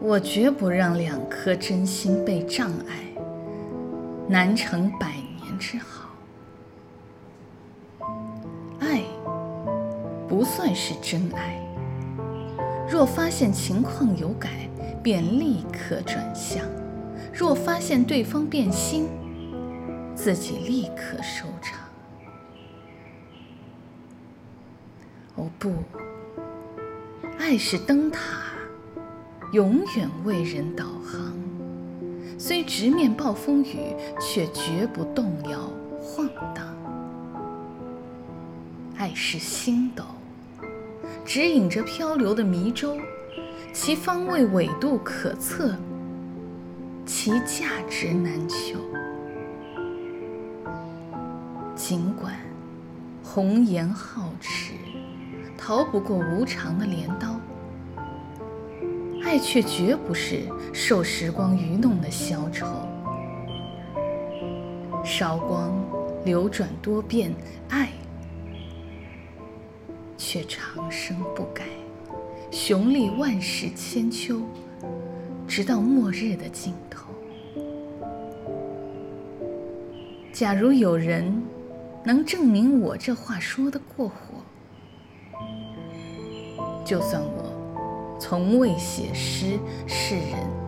我绝不让两颗真心被障碍，难成百年之好。爱不算是真爱，若发现情况有改，便立刻转向；若发现对方变心，自己立刻收场。哦不，爱是灯塔。永远为人导航，虽直面暴风雨，却绝不动摇晃荡。爱是星斗，指引着漂流的迷舟，其方位纬度可测，其价值难求。尽管红颜皓齿，逃不过无常的镰刀。爱却绝不是受时光愚弄的消愁，韶光流转多变，爱却长生不改，雄立万世千秋，直到末日的尽头。假如有人能证明我这话说的过火，就算我。从未写诗，世人。